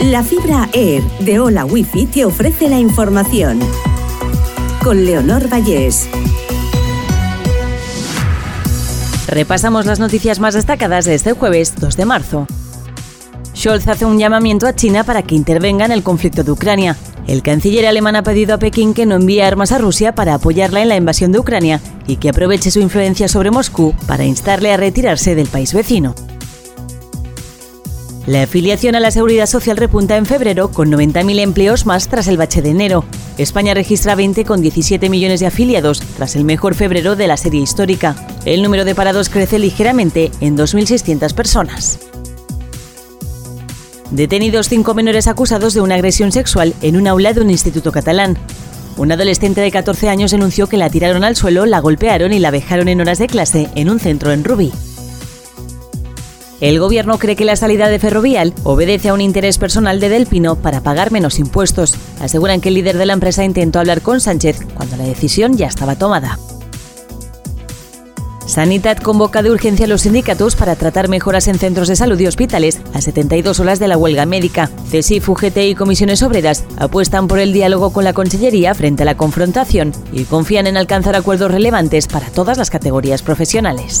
La fibra Air de Hola Wifi te ofrece la información. Con Leonor Vallés. Repasamos las noticias más destacadas de este jueves 2 de marzo. Scholz hace un llamamiento a China para que intervenga en el conflicto de Ucrania. El canciller alemán ha pedido a Pekín que no envíe armas a Rusia para apoyarla en la invasión de Ucrania y que aproveche su influencia sobre Moscú para instarle a retirarse del país vecino. La afiliación a la Seguridad Social repunta en febrero con 90.000 empleos más tras el bache de enero. España registra 20 con 17 millones de afiliados tras el mejor febrero de la serie histórica. El número de parados crece ligeramente en 2.600 personas. Detenidos cinco menores acusados de una agresión sexual en un aula de un instituto catalán. Un adolescente de 14 años denunció que la tiraron al suelo, la golpearon y la vejaron en horas de clase en un centro en Rubí. El gobierno cree que la salida de Ferrovial obedece a un interés personal de Delpino para pagar menos impuestos. Aseguran que el líder de la empresa intentó hablar con Sánchez cuando la decisión ya estaba tomada. Sanidad convoca de urgencia a los sindicatos para tratar mejoras en centros de salud y hospitales a 72 horas de la huelga médica. CESIF, UGT y comisiones obreras apuestan por el diálogo con la Consellería frente a la confrontación y confían en alcanzar acuerdos relevantes para todas las categorías profesionales.